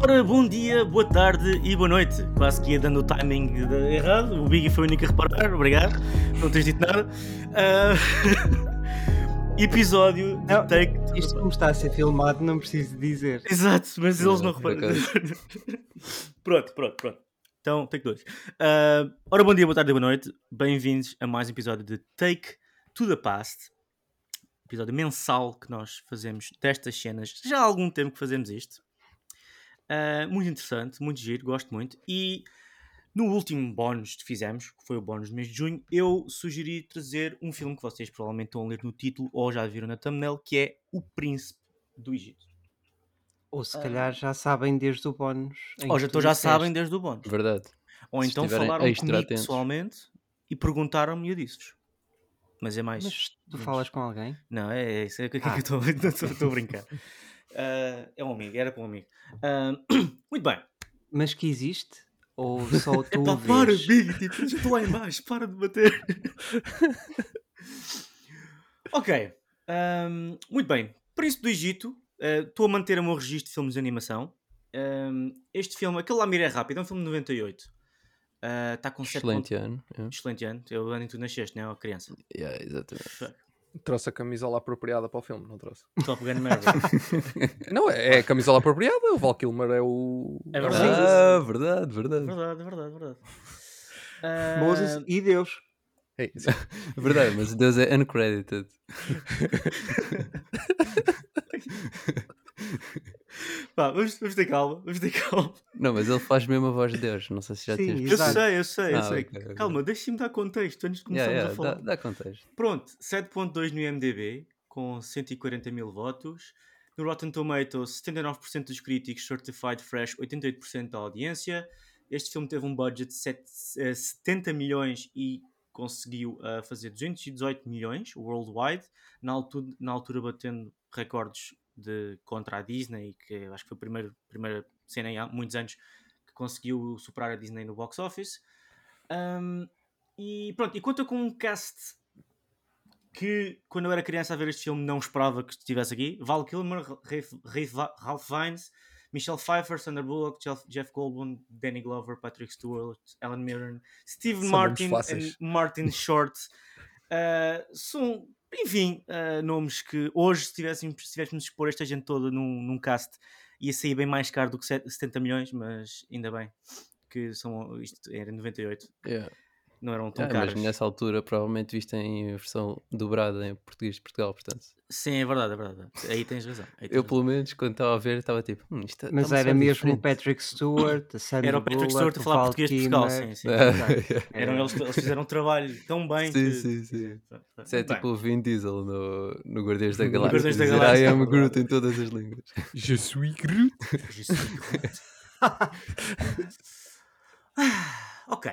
Ora, bom dia, boa tarde e boa noite. Quase que ia dando o timing de- errado. O Biggie foi o único a reparar, obrigado. Não tens dito nada. Ah, Episódio de Não, Take. Isto como está a ser filmado, não preciso dizer. Exato, mas eles não reparam. pronto, pronto, pronto. Então, take dois. Ah, ora, bom dia, boa tarde e boa noite. Bem-vindos a mais um episódio de Take to the Past. Episódio mensal que nós fazemos destas cenas. Já há algum tempo que fazemos isto. Ah, muito interessante, muito giro, gosto muito. E no último bónus que fizemos, que foi o bónus do mês de junho, eu sugeri trazer um filme que vocês provavelmente estão a ler no título ou já viram na thumbnail, que é O Príncipe do Egito. Ou se calhar já sabem desde o bónus. Ou que já, tu então já sabem desde o bónus. Verdade. Ou Se então falaram comigo atentos. pessoalmente e perguntaram-me e eu disse-vos. Mas é mais. Mas tu falas com alguém? Não, é, é isso. É o que é que Ah. eu estou a brincar. Ah, é um amigo, era com um amigo. Ah, muito bem. Mas que existe? Ou só tu Epá, o para? Big, tipo, já estou lá em baixo, para de bater. ok. ahm, muito bem. Príncipe do Egito. ah, Estou a manter o meu registro de filmes de animação. Ahm, este filme, aquele lá mira é rápido, é um filme de 98. Ah, Está com 7 Excelente ano. é. Excelente ano. Eu ano em que tu nasceste, não é? Ó, criança. Yeah, exatamente. Trouxe a camisola apropriada para o filme, não trouxe? Top Gun Maverick. Não, é, é a camisola apropriada, o Val Kilmer é o. É verdade. Ah, verdade, verdade. verdade, verdade, verdade. Ah, Moses e Deus. É isso. Verdade, mas Deus é uncredited. Pá, vamos, vamos ter calma, vamos ter calma. Não, mas ele faz mesmo a voz de Deus. Não sei se já Sim, tinhas Eu sei, eu sei, eu Ah, sei. ok, ok. Calma, deixa-me dar contexto antes de começarmos Yeah, a yeah, falar. dá, dá contexto. Pronto, 7.2 no IMDB, com 140 mil votos. No Rotten Tomatoes, 79% dos críticos, Certified Fresh, 88% da audiência. Este filme teve um budget de sete- eh, 70 milhões e conseguiu ah, fazer 218 milhões worldwide, na altura, na altura batendo recordes de, contra a Disney, que acho que foi a primeira, primeira cena em há muitos anos que conseguiu superar a Disney no box office. Um, e pronto, e conta com um cast que quando eu era criança a ver este filme não esperava que estivesse aqui. Val Kilmer, Ralph, Fiennes, Michelle Pfeiffer, Sandra Bullock, Jeff, Jeff Goldblum, Danny Glover, Patrick Stewart, Alan Mirren, Steve São Martin e. Martin Short. Uh, são, enfim, uh, nomes que hoje, se tivéssemos, se tivéssemos de expor esta gente toda num, num cast, ia sair bem mais caro do que set- 70 milhões, mas ainda bem que são, isto era em 98, Yeah. Não eram tão Ah, caros. mas nessa altura provavelmente viste em versão dobrada em português de Portugal, portanto. Sim, é verdade, é verdade. Aí tens razão. aí tens Eu, razão. pelo menos, quando estava a ver, estava tipo, hum, isto Mas está uma era mesmo o. Patrick Stewart, a Sandra Era o Patrick Stewart a falar português de Portugal, sim, sim. Exato. Eram eles, eles fizeram um trabalho tão bem Sim, que... sim, sim. Isso é Bem, tipo o Vin Diesel no, no Guardiões da Galáxia. Guardiões da dizer, Galáxia, I am é Groot em todas as línguas. Je suis Groot. je suis Groot. Ah, ok.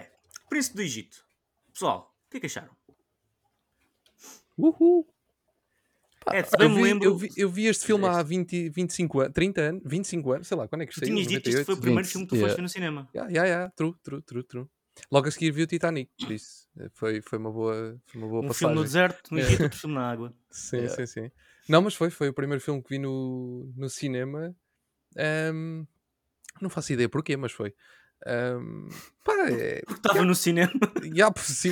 Príncipe do Egito. Pessoal, o que é que acharam? Uhul. É, Eu vi, lembro... eu, vi, eu vi este filme há 20, 25 anos, 30 anos, 25 anos, sei lá, quando é que Tu saiu? tinhas dito que isto foi o 98? primeiro 20, filme que tu yeah. foste ver no cinema. Yeah, yeah, yeah, true, true, true, true. Logo a seguir vi o Titanic, por isso eh, foi, foi uma boa, foi uma boa Um passagem. filme no deserto, no. Egito, outro filme na água. Sim, Yeah. sim, sim. Não, mas foi, foi o primeiro filme que vi no, no cinema. Ahm, não faço ideia porquê, mas foi. Pá, é, Estava no cinema.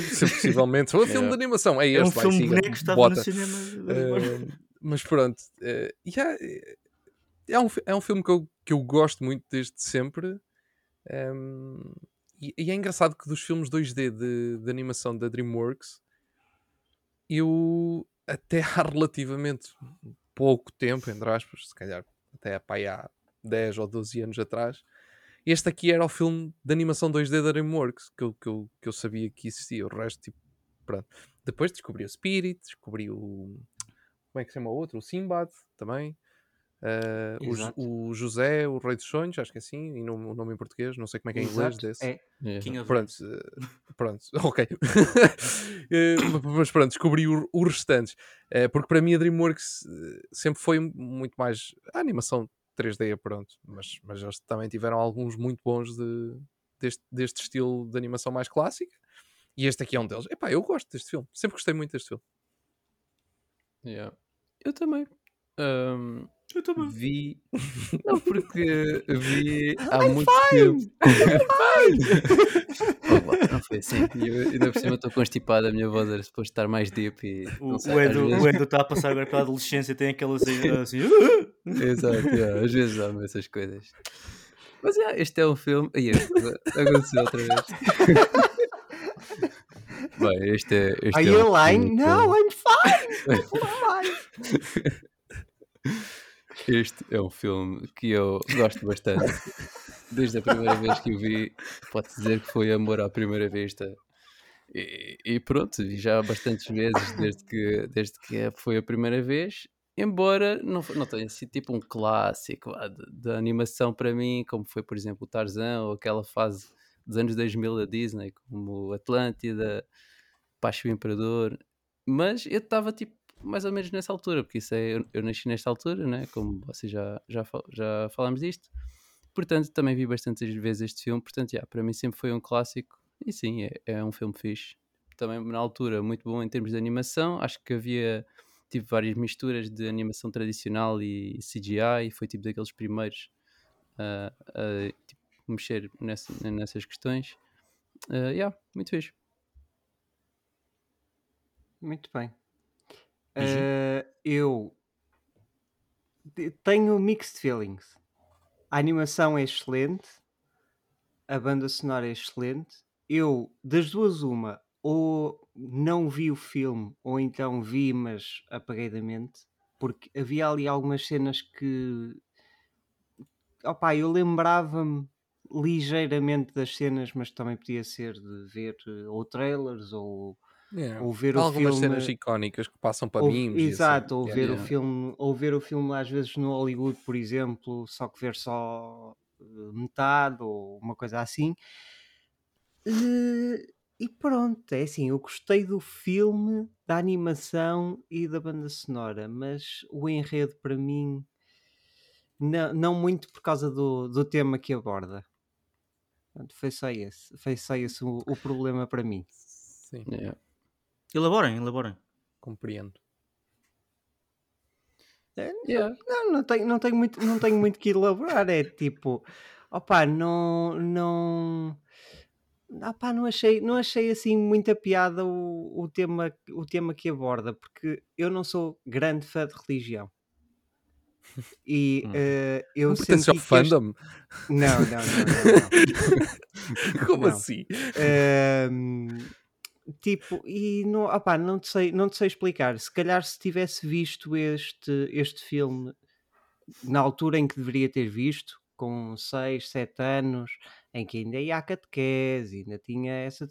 se possivelmente. Foi um filme de animação. É É um este, vai, filme de bonecos, estava bota. no cinema. Ahm, mas pronto. eh, yeah, eh, é, um, é um filme que eu, que eu gosto muito desde sempre. Ahm, e, e é engraçado que dos filmes 2D de, de animação da DreamWorks, eu até há relativamente pouco tempo, entre aspas, se calhar até há 10 ou 12 anos atrás, este aqui era o filme de animação 2D da DreamWorks que eu, que eu, que eu sabia que existia. O resto, tipo, pronto. Depois descobri o Spirit, descobri o. Como é que se chama o outro? O Simbad também. Ah, o, o José, o Rei dos Sonhos, acho que é assim, e não- o nome em português, não sei como é que é em inglês desse. É, Yeah. Pronto, eh, pronto, ok. Eh, mas pronto, descobri o, o restantes. Eh, porque para mim a DreamWorks sempre foi muito mais a animação 3D, pronto. Mas, mas eles também tiveram alguns muito bons de, deste, deste estilo de animação mais clássica. E este aqui é um deles. Epá, eu gosto deste filme. Sempre gostei muito deste filme. Yeah. Eu também. Ahm, Eu também. Vi. Não, porque vi há muito tempo. Oh, vá, não foi assim. E eu, ainda por cima estou constipado, a minha voz era suposto estar mais deep e. O, sei, o Edu, vezes- o Edu está a passar agora pela adolescência, tem aquelas assim. Exato, yeah, às vezes dá-me essas coisas. Mas yeah, este é um filme. Ai, aconteceu outra vez. Bem, este é. Este Are é you um lying? filme No, I'm fine. I'm fine. Este é um filme que eu gosto bastante. Desde a primeira vez que o vi, pode dizer que foi amor à primeira vista. E, e pronto, já bastantes vezes desde que, desde que foi a primeira vez. Embora não, não tenha sido tipo um clássico de animação para mim, como foi, por exemplo, o Tarzan ou aquela fase dos anos 2000 da Disney, como Atlântida, Pacho Imperador. Mas eu estava tipo mais ou menos nessa altura, porque isso é, eu, eu nasci nesta altura, né? como vocês já, já, já falámos disto. Portanto, também vi bastantes vezes este filme. Portanto, yeah, para mim sempre foi um clássico. E sim, é, é um filme fixe. Também na altura muito bom em termos de animação. Acho que havia tipo várias misturas de animação tradicional e CGI. E foi tipo daqueles primeiros a a, tipo, mexer nessa- nessas questões. Uh, yeah, muito fixe. Muito bem. Eh, eu te- tenho mixed feelings. A animação é excelente, a banda sonora é excelente. Eu, das duas, uma, ou não vi o filme, ou então vi, mas apaguei da mente, porque havia ali algumas cenas que. Opá, eu lembrava-me ligeiramente das cenas, mas também podia ser de ver eh, ou trailers ou, Yeah. ou ver Há o algumas filme. cenas icónicas que passam para Ou- memes. e assim. Exato, ou Yeah. ver Yeah. o filme, ou ver o filme às vezes no Hollywood, por exemplo, só que ver só eh, metade ou uma coisa assim. Eh, E pronto, é assim, eu gostei do filme, da animação e da banda sonora, mas o enredo para mim não, não muito por causa do, do tema que aborda. Portanto, foi só esse, foi só esse o, o problema para mim. Sim, Yeah. Elaborem, elaborem. compreendo. Yeah. Não, não tenho, não tenho, muito, não tenho muito que elaborar. É tipo, opá, não. não opá, não achei, não achei assim muita piada o, o, tema, o tema que aborda, porque eu não sou grande fã de religião. E Hum. eh, eu não senti ao que este- fandom? Não, não, não, não. não. Como Não. assim? Ahm, tipo, e não, opá, não, te sei, não te sei explicar. Se calhar se tivesse visto este, este filme na altura em que deveria ter visto, com 6, 7 anos, em que ainda ia à catequese, ainda tinha essa.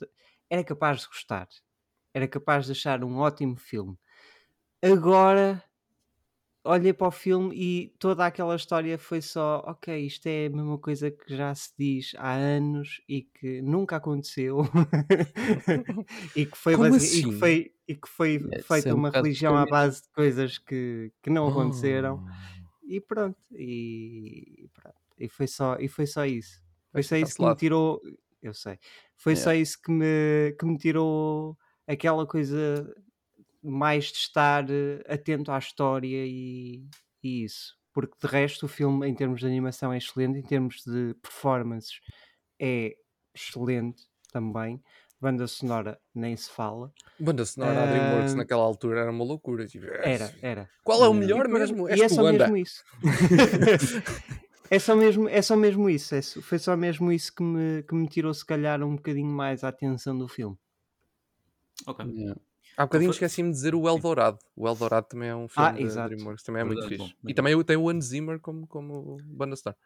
Era capaz de gostar. Era capaz de achar um ótimo filme. Agora olhei para o filme e toda aquela história foi só, ok, isto é a mesma coisa que já se diz há anos e que nunca aconteceu e que foi, Como basic- e que assim? foi, e que foi É, feita é um uma religião à base de coisas que, que não aconteceram Oh. e pronto, e, pronto. E foi só, e foi só isso. Foi só isso que me tirou, eu sei, foi só isso que me, que me tirou aquela coisa mais de estar eh, atento à história e, e isso. Porque de resto o filme em termos de animação é excelente, em termos de performances é excelente também. Banda sonora nem se fala. Banda sonora da DreamWorks naquela altura era uma loucura. tipo, Era, era. Qual é o Yeah. melhor E mesmo? E é só anda. mesmo isso. é, só mesmo, é só mesmo isso. é só- foi só mesmo isso que me, que me tirou, se calhar, um bocadinho mais a atenção do filme. Ok. Yeah. Há bocadinho Foi- esqueci-me de dizer o Eldorado. O Eldorado também é um filme Ah, da. DreamWorks, também é muito Verdade, fixe. bom, e muito também tem o Hans Zimmer como, como banda sonora.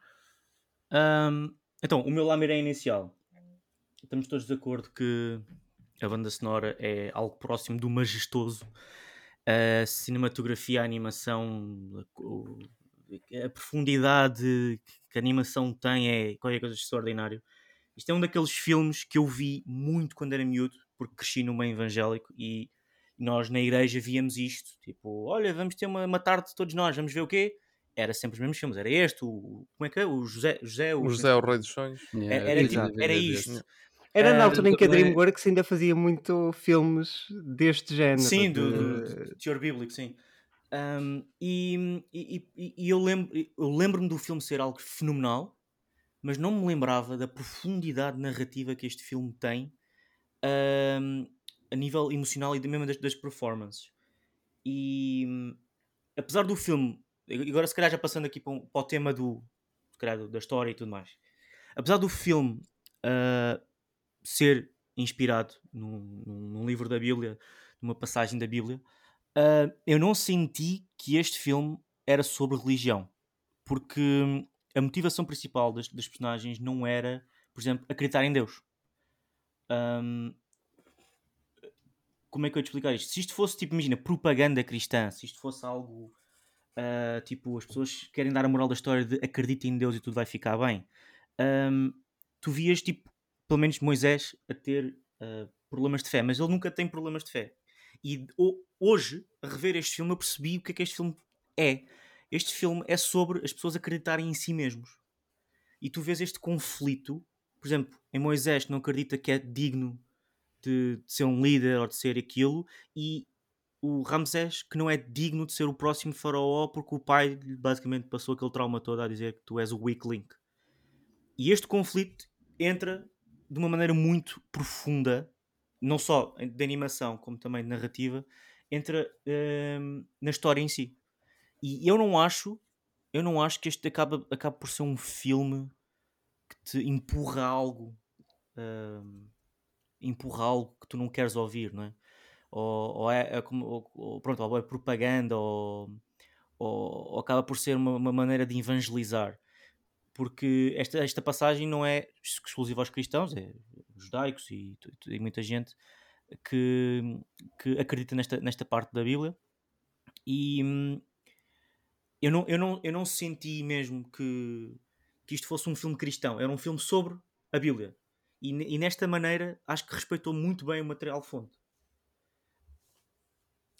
Ahm, então, o meu lamiré inicial. Estamos todos de acordo que a banda sonora é algo próximo do majestoso. A cinematografia, a animação, a, a profundidade que a animação tem é qualquer coisa de extraordinário. Isto é um daqueles filmes que eu vi muito quando era miúdo, porque cresci no meio evangélico e nós na igreja víamos isto. Tipo, olha, vamos ter uma, uma tarde todos nós, vamos ver o quê? Era sempre os mesmos filmes. Era este, o, como é que é? O José, José, O José, o Rei dos Sonhos. Yeah, era, era, tipo- era isto. Era na altura em que a é- DreamWorks ainda fazia muito filmes deste género. Sim, do, de- do, do teor bíblico, sim. Um, e, e, e- e eu lembro- eu lembro-me do filme ser algo fenomenal, mas não me lembrava da profundidade narrativa que este filme tem um, a nível emocional e mesmo das, das performances. E apesar do filme, agora se calhar já passando aqui para, um- para o tema do, calhar, da história e tudo mais, apesar do filme ah, ser inspirado num, num- livro da Bíblia, numa passagem da Bíblia, ah, eu não senti que este filme era sobre religião, porque hum, a motivação principal das, das personagens não era, por exemplo, acreditar em Deus. Ahm, como é que eu te explicar isto? Se isto fosse tipo, imagina, propaganda cristã, se isto fosse algo ah, tipo, as pessoas querem dar a moral da história de acreditem em Deus e tudo vai ficar bem, ahm, tu vias tipo, pelo menos Moisés a ter ah, problemas de fé, mas ele nunca tem problemas de fé. E ho- hoje, a rever este filme, eu percebi o que é que este filme é. Este filme é sobre as pessoas acreditarem em si mesmos. E tu vês este conflito, por exemplo, em Moisés que não acredita que é digno de, de ser um líder ou de ser aquilo, e o Ramsés que não é digno de ser o próximo faraó porque o pai basicamente passou aquele trauma todo a dizer que tu és o weak link. E este conflito entra de uma maneira muito profunda, não só de animação como também de narrativa, entra hum, na história em si. E eu não acho, eu não acho que este acaba, acaba por ser um filme que te empurra algo, hum, empurra algo que tu não queres ouvir, não é? Ou, ou é, é como, ou- pronto, ou é propaganda, ou, ou, acaba por ser uma, uma maneira de evangelizar. Porque esta, esta passagem não é ex- exclusiva aos cristãos, é judaicos e, e muita gente que, que acredita nesta, nesta parte da Bíblia. E hum, eu não, eu não, eu não senti mesmo que, que isto fosse um filme cristão, era um filme sobre a Bíblia. E, e nesta maneira acho que respeitou muito bem o material fonte.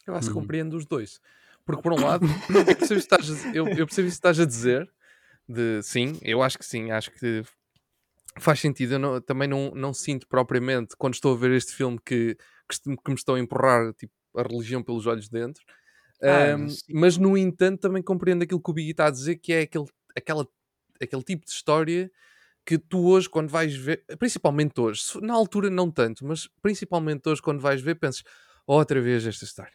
Eu acho que Uhum. compreendo os dois. Porque, por um lado, eu percebo isso que estás a, eu, eu percebo isso que estás a dizer. De, sim, eu acho que sim. Acho que faz sentido. Eu não- também não, não sinto propriamente, quando estou a ver este filme, que, que, que me estão a empurrar tipo, a religião pelos olhos dentro. Ah, sim. mas, no entanto, também compreendo aquilo que o Biggie está a dizer, que é aquele, aquela, aquele tipo de história que tu hoje, quando vais ver, principalmente hoje, na altura não tanto, mas principalmente hoje, quando vais ver, pensas outra vez esta história.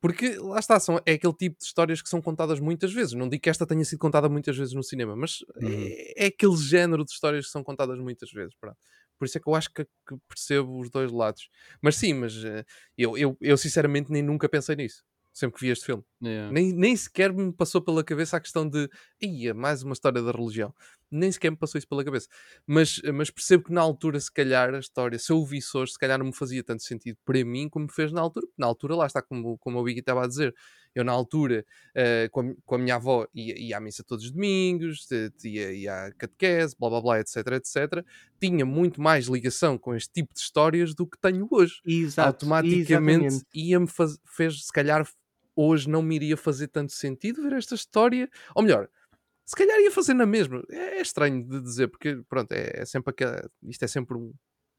Porque lá está, são, é aquele tipo de histórias que são contadas muitas vezes. Não digo que esta tenha sido contada muitas vezes no cinema, mas Uhum. é, é aquele género de histórias que são contadas muitas vezes. pronto. Por isso é que eu acho que, que percebo os dois lados. Mas sim, mas eh, eu, eu, eu sinceramente nem nunca pensei nisso. Sempre que vi este filme. Yeah. Nem, nem sequer me passou pela cabeça a questão de ia, mais uma história da religião. Nem sequer me passou isso pela cabeça. Mas, mas percebo que na altura, se calhar, a história, se eu o visse hoje, se calhar não me fazia tanto sentido para mim como me fez na altura. Na altura, lá está, como, como o Biggie estava a dizer. Eu, na altura, eh, com, a, com a minha avó, ia, ia à missa todos os domingos, ia, ia à catequese, blá blá blá, etc, etc. Tinha muito mais ligação com este tipo de histórias do que tenho hoje Exato, automaticamente ia-me fez, se calhar hoje não me iria fazer tanto sentido ver esta história, ou melhor, se calhar ia fazer na mesma. É, é estranho de dizer, porque pronto, é, é sempre aquela, isto é sempre um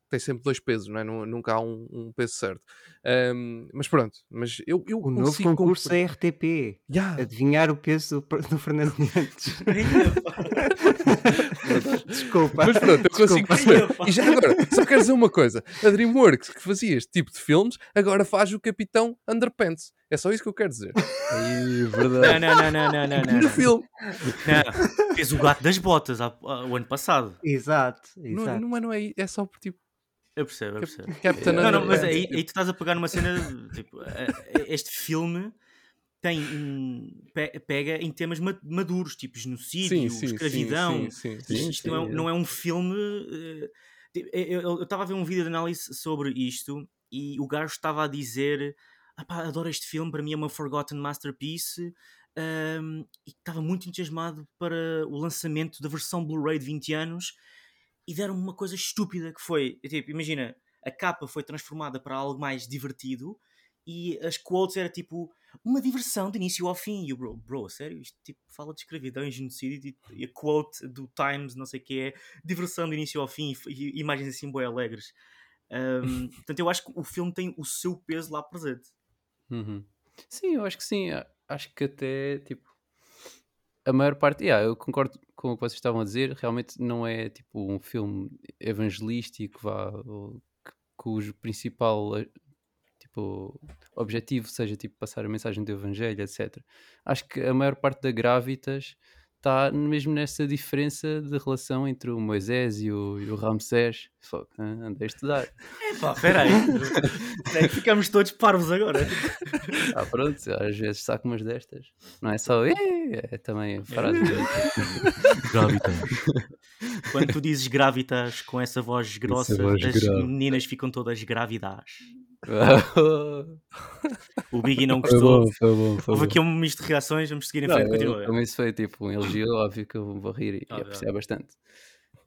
tem sempre dois pesos, não é? Nu- Nunca há um, um peso certo. Ahm, mas pronto, mas eu, eu O novo consigo concurso compre- da RTP. Ya, Adivinhar o peso do, do Fernando Mendes. Desculpa. Mas pronto, eu consigo Desculpa. perceber. E já agora, só quero dizer uma coisa: a Dreamworks, que fazia este tipo de filmes, agora faz o Capitão Underpants. É só isso que eu quero dizer. Não, verdade. não, não, não, não, não, não, No não. filme. Não, Fez o gato das botas há- há- o ano passado. Exato, Não, exato. não, é- não é, é só por tipo. Eu percebo, eu percebo. Captain Não, não, mas aí, aí tu estás a pegar numa cena. Tipo, este filme tem um, pe- pega em temas ma- maduros, tipo genocídio, escravidão. sim, sim, Sim, Isto não, é, não é um filme. eh, tipo, eu- estava a ver um vídeo de análise sobre isto e o gajo estava a dizer: ah pá, adoro este filme, para mim é uma Forgotten Masterpiece. ahm, e estava muito entusiasmado para o lançamento da versão Blu-ray de 20 anos e deram-me uma coisa estúpida que foi: tipo, imagina, a capa foi transformada para algo mais divertido e as quotes era tipo uma diversão de início ao fim. E o bro, bro, sério, isto tipo, fala de escravidão e genocídio e, e a quote do Times, não sei o que é, diversão de início ao fim e, e imagens assim bem alegres. Ahm, portanto, eu acho que o filme tem o seu peso lá presente. Uhum. Sim, eu acho que sim. Acho que até, tipo, a maior parte, yeah, eu concordo com o que vocês estavam a dizer, realmente não é tipo um filme evangelístico, vá, ou cujo principal eh, tipo, objetivo seja tipo passar a mensagem do Evangelho, etc. Acho que a maior parte da Gravitas está mesmo nessa diferença de relação entre o Moisés e o, e o Ramsés. Ah, andei a estudar. Epá, peraí. É que ficamos todos parvos agora. Ah, pronto, às vezes saco umas destas. Não é só "Eh", é também frase. Gravitas. Quando tu dizes gravitas com essa voz grossa, voz as grave. meninas ficam todas grávidas. Foi O Biggie não gostou. foi bom. Foi Houve bom. aqui um misto de reações, vamos seguir em frente. Continua. como isso foi tipo um elogio, óbvio que eu vou rir e Ah, apreciar bastante.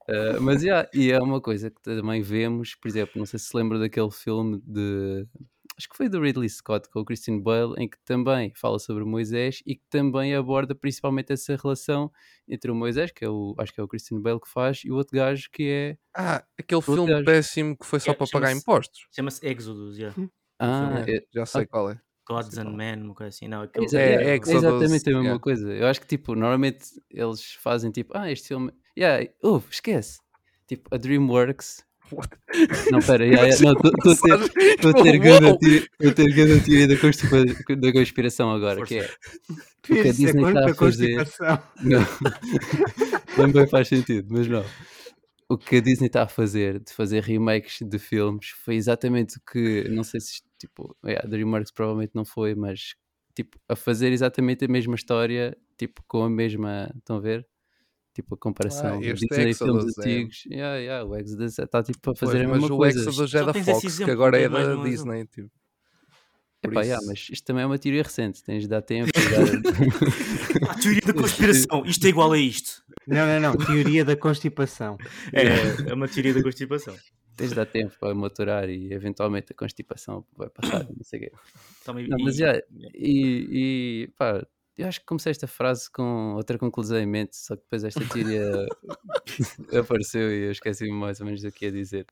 Uh, mas yeah, e é uma coisa que também vemos, por exemplo, não sei se se lembra daquele filme de acho que foi do Ridley Scott com o Christian Bale, em que também fala sobre Moisés e que também aborda principalmente essa relação entre o Moisés, que é o acho que é o Christian Bale que faz, e o outro gajo que é Ah, aquele filme gajo. péssimo que foi só É, para pagar impostos. Chama-se Exodus, yeah. ah, É, é, já sei qual é. Gods and Men, uma coisa assim. Não, aquele... É, yeah, é é Exodus, exatamente a mesma yeah. coisa. Eu acho que, tipo, normalmente eles fazem tipo, ah, este filme. Yeah, uh, esquece. Tipo, a Dreamworks. Não, pera, yeah, yeah, não, estou a ter, tô a ter grande Uou! teoria- tô a ter grande teoria da, da conspiração agora, que é. que a Disney está a fazer-. Não. Também faz sentido, mas não. O que a Disney está a fazer, de fazer remakes de filmes, foi exatamente o que, não sei se, tipo, a DreamWorks provavelmente não foi, mas, tipo, a fazer exatamente a mesma história, tipo, com a mesma, estão a ver? Tipo, a comparação de este Disney e filmes Exodus é- antigos. Yeah, yeah, o Exodus está, tipo, a Pois, fazer a mas mesma o coisa. Exodus é da Fox, que agora é da um exemplo. Disney. Tipo. Epá, yeah, mas isto também é uma teoria recente, tens de dar tempo. e dar- A teoria da conspiração. Isto é igual a isto. Não, não, não. Teoria da constipação. É, é uma teoria da constipação. tens de dar tempo para maturar e eventualmente a constipação vai passar, não sei o quê. Também- Não, mas já, e, e pá, eu acho que comecei esta frase com outra conclusão em mente, só que depois esta teoria apareceu e eu esqueci-me mais ou menos do que ia dizer.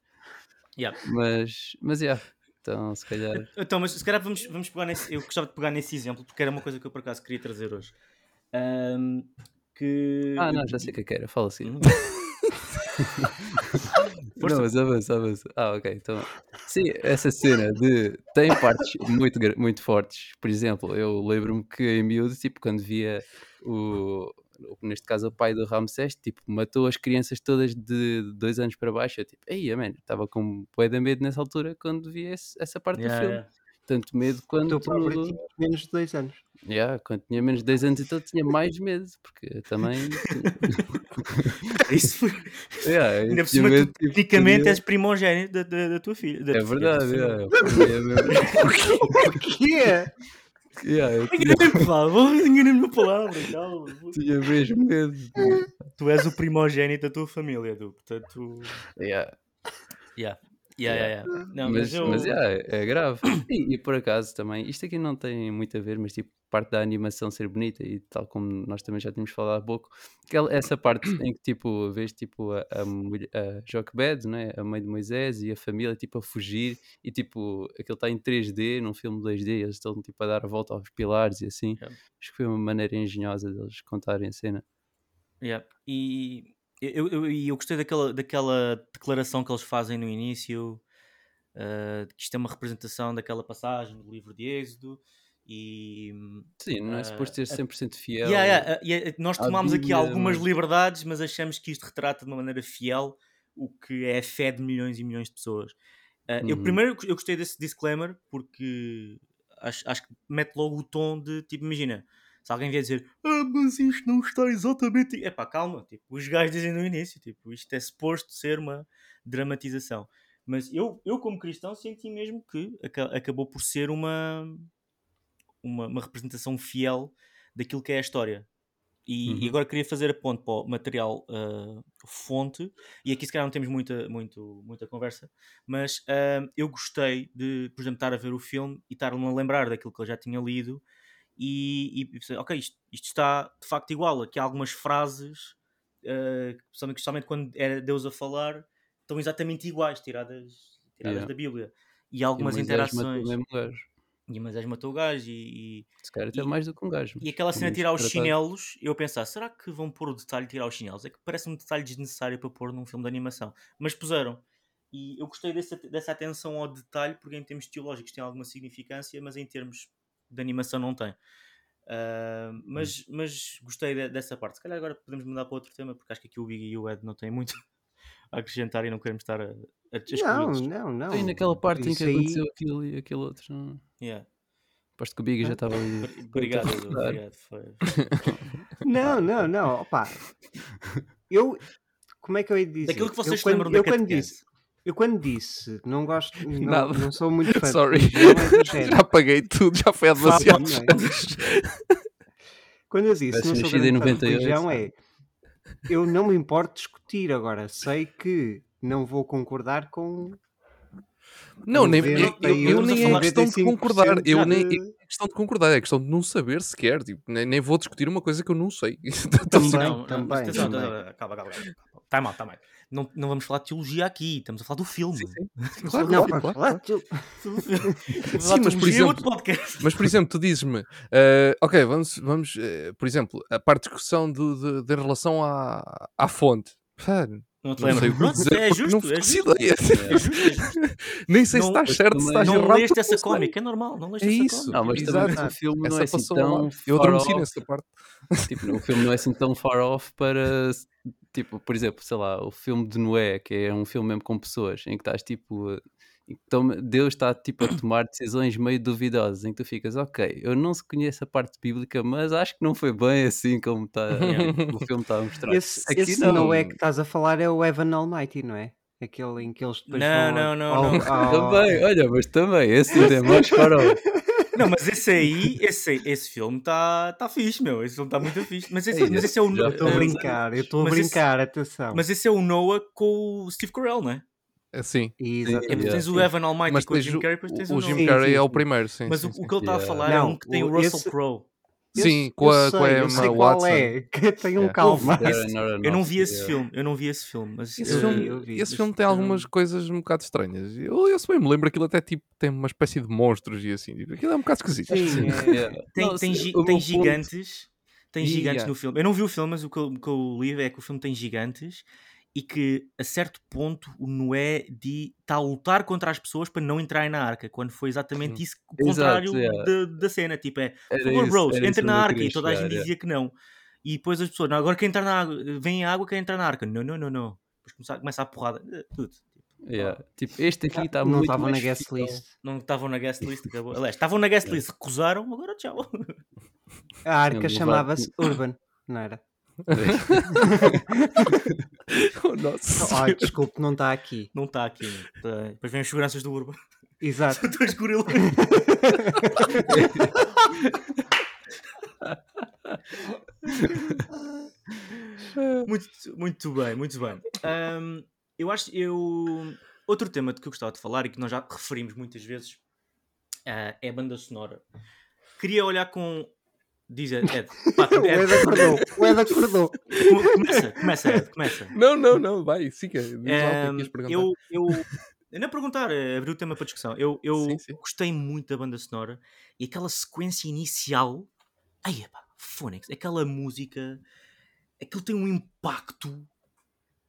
Yeah. Mas, mas já, então se calhar. Então, mas se calhar vamos, vamos pegar nesse. Eu gostava de pegar nesse exemplo, porque era uma coisa que eu por acaso queria trazer hoje. Ahm, que. Ah, não, já sei o que é que era, fala assim. Não, mas avança, avança. Ah, ok. Então, sim, essa cena de. Tem partes muito, muito fortes. Por exemplo, eu lembro-me que em miúdo, tipo, quando via o. Neste caso, o pai do Ramsés, tipo, matou as crianças todas de dois anos para baixo. Eu, tipo, ei, man, estava com bué de medo nessa altura quando vi esse- essa parte Yeah, do filme. yeah. Tanto medo quanto. Tu próprio tinhas menos de dois anos. Yeah, quando tinha menos de 10 anos, então tinha mais medo, porque também. Isso foi. yeah, Ainda por tinha cima, medo, tu, tipo, tecnicamente podia- és primogénito da, da, da tua filha. da É verdade, yeah, O quê? yeah, eu tinha, Enganei-me, na palavra. calma. tinha mesmo medo. Tu és o primogénito da tua família, Du. Portanto. Yeah, Yeah. Yeah, yeah, yeah. Não, mas, mas, eu. mas yeah, é é grave. E, e por acaso também, isto aqui não tem muito a ver, mas tipo, parte da animação ser bonita e tal como nós também já tínhamos falado há pouco, aquela- essa parte em que tipo, vês tipo a, a, a Joquebed, né? a mãe de Moisés e a família tipo a fugir e tipo, aquilo está em 3D, num filme 2D, eles estão tipo a dar a volta aos pilares e assim. Yeah. Acho que foi uma maneira engenhosa deles contarem a cena. Yeah. E eu, eu, e eu gostei daquela, daquela declaração que eles fazem no início, uh, que isto é uma representação daquela passagem do livro de Êxodo. E Sim, não é Ah, suposto ser a- 100% fiel. Yeah, yeah, uh, yeah, nós à tomámos aqui algumas mas- liberdades, mas achamos que isto retrata de uma maneira fiel o que é a fé de milhões e milhões de pessoas. Uh, Eu Uhum. primeiro eu gostei desse disclaimer porque acho, acho que mete logo o tom de tipo, imagina, se alguém vier dizer ah, mas isto não está exatamente. É pá, calma, tipo, os gajos dizem no início, tipo, isto é suposto ser uma dramatização. Mas eu, eu como cristão, senti mesmo que aca- acabou por ser uma, uma, uma representação fiel daquilo que é a história. E, e Uhum. agora queria fazer a ponte para o material ah, fonte, e aqui se calhar não temos muita, muito, muita conversa, mas ah, eu gostei de, por exemplo, estar a ver o filme e estar-me a lembrar daquilo que eu já tinha lido e, e pensei, ok, isto, isto está de facto igual. Aqui há algumas frases, principalmente, principalmente quando era Deus a falar, estão exatamente iguais, tiradas, tiradas Yeah. da Bíblia. E E algumas o interações. E Moisés matou o gajo e, e, Se calhar até E- mais do que um gajo. e aquela cena de tirar os chinelos, eu pensar, será que vão pôr o detalhe de tirar os chinelos? É que parece um detalhe desnecessário para pôr num filme de animação. Mas puseram. E eu gostei dessa, dessa atenção ao detalhe, porque em termos teológicos tem alguma significância, mas em termos de animação não tem. Ah, mas, mas gostei de- dessa parte. Se calhar agora podemos mudar para outro tema, porque acho que aqui o Big e o Ed não têm muito a acrescentar e não queremos estar a, a, a Não, não, não. E naquela parte em que Isso aí- aconteceu aquilo e aquele outro. Não... Yeah. Aposto que o Biggie já Ah. estava ali. Bri- Obrigado, obrigado. Foi... Não, não, não. Opa, eu. Como é que eu ia dizer? Daquilo que vocês eu, lembram da eu quando disse, eu quando disse não gosto, não, Nada. não sou muito fã Sorry. de é. Já apaguei tudo, já foi há demasiados anos. Quando eu disse não sou grande fã de 98, religião é eu não me importo discutir agora. Sei que não vou concordar com Não, nem, eu, 90 eu- eu nem é questão de 95% concordar. Eu nem de- é questão de concordar, é questão de não saber sequer. Tipo, nem, nem vou discutir uma coisa que eu não sei. Também, não, não, também, atenção, também. calma, calma, calma. Tá mal, tá mal. Não, não vamos falar de teologia aqui, estamos a falar do filme. Sim, sim. Claro, Não, claro, claro, filme. A falar Sim, mas por é exemplo- outro podcast. Mas, por exemplo, tu dizes-me, eh, ok, vamos, vamos eh, por exemplo, a parte de discussão de, de relação à, à fonte. Não te não sei lembro. o que Pronto, dizer, é porque não justo, é justo. É justo, é justo. Nem sei se Não- estás mas certo, se estás Não errado. leste porque essa não sei. cómica, é normal, não leste É essa isso. cómica. Não, mas Exato. também o filme não Essa é assim tão. Eu adormeci nessa parte. Tipo, o filme não é assim tão far off para. Tipo, por exemplo, sei lá, o filme de Noé, que é um filme mesmo com pessoas, em que estás tipo. em que toma- Deus está tipo a tomar decisões meio duvidosas, em que tu ficas, ok, eu não se conheço a parte bíblica, mas acho que não foi bem assim como tá, o filme está a mostrar. Esse, Aqui esse não. é que estás a falar, é o Evan Almighty, não é? Aquele em que eles depois Não, vão não, ao- não, ao- não. ao- Também, olha, mas também, esse é mais off. Não, mas esse aí, esse, esse filme está tá fixe, meu. Esse filme está muito fixe. Mas esse, Ei, mas esse é o. Eu estou a brincar, eu estou a mas esse- brincar, atenção. Mas esse é o Noah com o Steve Carell, não é? Sim. É, Exatamente. porque Yeah. tens o Evan Almighty Mas com o Jim Carrey, depois tens o, o Noah. Jim Sim, Carrey sim, é o sim. primeiro, sim. Mas sim, o, sim. o que ele está a falar é um que tem o o- Russell esse- Crowe. Sim, com eu a- com a sei, eu Emma sei qual Watson. é, que tenham Yeah. calma. Esse- Eu não vi esse Aronofsky, filme, eu não vi esse filme. Mas Esse, eu- filme, eu vi, esse filme tem algumas não- coisas um bocado estranhas. Eu, eu bem me lembro, aquilo até tipo, tem uma espécie de monstros e assim. Tipo, aquilo é um bocado esquisito. Sim, é. Yeah. Tem, Não, tem, tem gigantes. Tem Yeah. gigantes no filme. Eu não vi o filme, mas o que eu, o que eu li é que o filme tem gigantes e que a certo ponto o Noé está a lutar contra as pessoas para não entrarem na arca, quando foi exatamente isso o Exato, contrário yeah. da, da cena. Tipo, é por favor, bros, entra na arca. E toda a gente yeah. dizia que não. E depois as pessoas, não, agora quem entrar na água, vem a água, quem entrar na arca. Não, não, não, não. Depois começa, começa a porrada. Eh, Tudo. Yeah. Tipo, este aqui está não muito estavam na guest list. Não estavam na guest list, acabou. Aliás, estavam na guest list, recusaram, agora tchau. A arca chamava-se Urban, não era? Oh, nossa. Ai, desculpe, não está aqui. Não está aqui. né? Tá- Depois vêm as seguranças do Urban. Exato. Dois gorilas. muito, muito bem, muito bem. Ahm, eu acho eu outro tema de que eu gostava de falar e que nós já referimos muitas vezes ah, é a banda sonora. Queria olhar com diz Ed, Ed, pá, O Ed, acordou. O Ed acordou. começa, começa, Ed, começa. Não, não, não, vai, siga. Diz que é perguntar. eu, eu, não é perguntar, é abrir o tema para discussão. Eu, eu Sim, sim. gostei muito da banda sonora e aquela sequência inicial, ai epá, Phoenix, aquela música, aquilo tem um impacto,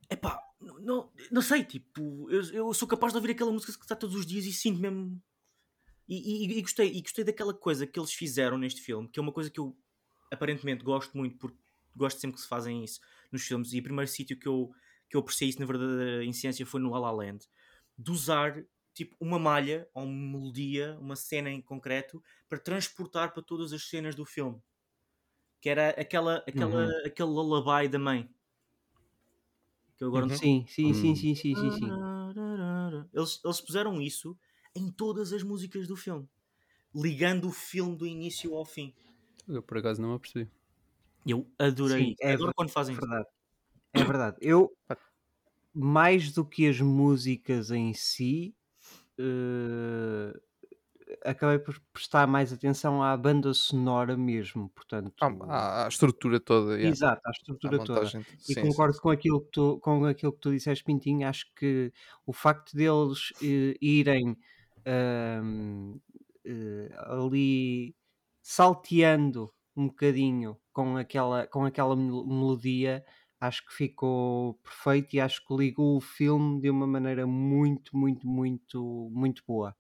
epá, não, não, não sei, tipo, eu, eu sou capaz de ouvir aquela música que está todos os dias e sinto mesmo. E, e- e gostei, e gostei daquela coisa que eles fizeram neste filme, que é uma coisa que eu aparentemente gosto muito, porque gosto sempre que se fazem isso nos filmes. E o primeiro sítio que eu, que eu apreciei isso na verdadeira essência foi no La La Land, de usar tipo uma malha ou uma melodia, uma cena em concreto, para transportar para todas as cenas do filme. Que era aquela, aquela, aquele lullaby da mãe. Que eu agora não Uhum. Sim, sim, sim, sim, sim, sim, sim. eles, eles puseram isso em todas as músicas do filme, ligando o filme do início ao fim. Eu por acaso não me apercebi. Eu adorei. Sim, isso. é Adoro quando fazem isso. verdade. É verdade. Eu, mais do que as músicas em si, eh, acabei por prestar mais atenção à banda sonora mesmo. Portanto, Ah, à, à estrutura toda. yeah. exato, à À estrutura toda. montagem. E Sim, concordo sim, com aquilo, que tu, com aquilo que tu disseste, Pintinho. Acho que o facto deles eh, irem ahm, eh, ali salteando um bocadinho com aquela, com aquela mel- melodia, acho que ficou perfeito e acho que ligou o filme de uma maneira muito, muito, muito, muito boa.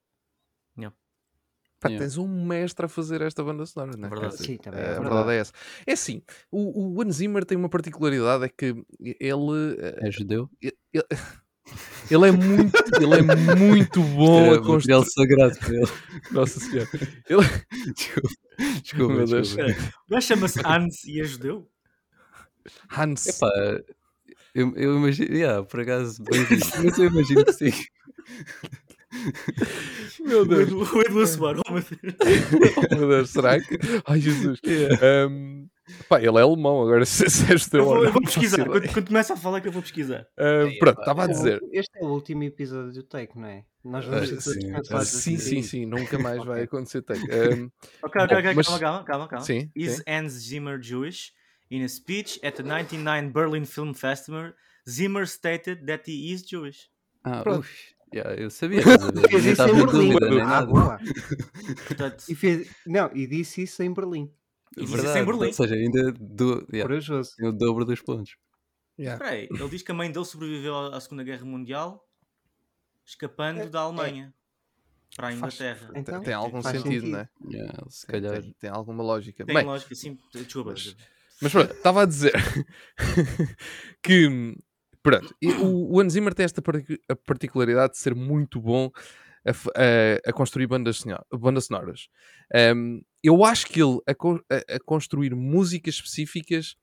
Pá, Yeah. Tens um mestre a fazer esta banda sonora, não é? Verdade. Quer dizer, Sim, também a é verdade verdade. é essa. É assim, o, o Hans Zimmer tem uma particularidade, é que ele, eh, É judeu? ele, ele é muito, ele é muito bom Era a construir. material sagrado para ele. Nossa senhora. Ele... Desculpa, desculpa. Meu Deus. O gajo chama-se Hans e é judeu. Hans. Epá, eu, eu imagino, yeah, por acaso, bem visto, mas eu imagino que sim. Meu Deus. O Edu a suar. Oh, meu Deus. Será que. Ai Jesus. Um, pá, ele é alemão, agora se, és Eu teu. vou, eu vou não faço pesquisar. Quando, quando começa a falar que eu vou pesquisar. Um, pronto, estava a dizer. Este é o último episódio do Take, não é? Nós Ah, vamos todos sim. cancelados Sim, sim, sim, nunca mais vai Ok. acontecer. take. Um, Ok, ok, Bom, ok. mas- Calma, calma, calma, calma. Sim, Is sim. Hans Zimmer Jewish? In a speech at the 99 Berlin Film Festival, Zimmer stated that he is Jewish. Ah, Pronto. uf, yeah, eu sabia? Fez isso em Berlim. dúvida, Ah, nada. boa. Portanto, E fez... Não, e disse isso em Berlim. E disse isso em Berlim. Ou seja, ainda do, yeah, tem o dobro dos pontos. Yeah. espera aí, ele diz que a mãe dele sobreviveu à Segunda Guerra Mundial escapando da Alemanha para a Faz- Inglaterra. Então, Tem, tem algum faz sentido, sentido. né? Yeah, se Tem, calhar. tem, tem alguma lógica. Tem Bem, lógica, sim. Desculpa. mas- Mas pronto, estava a dizer que pronto, o, o Hans Zimmer tem esta particularidade de ser muito bom a, a- a construir bandas, bandas sonoras. Hum, eu acho que ele a- a construir músicas específicas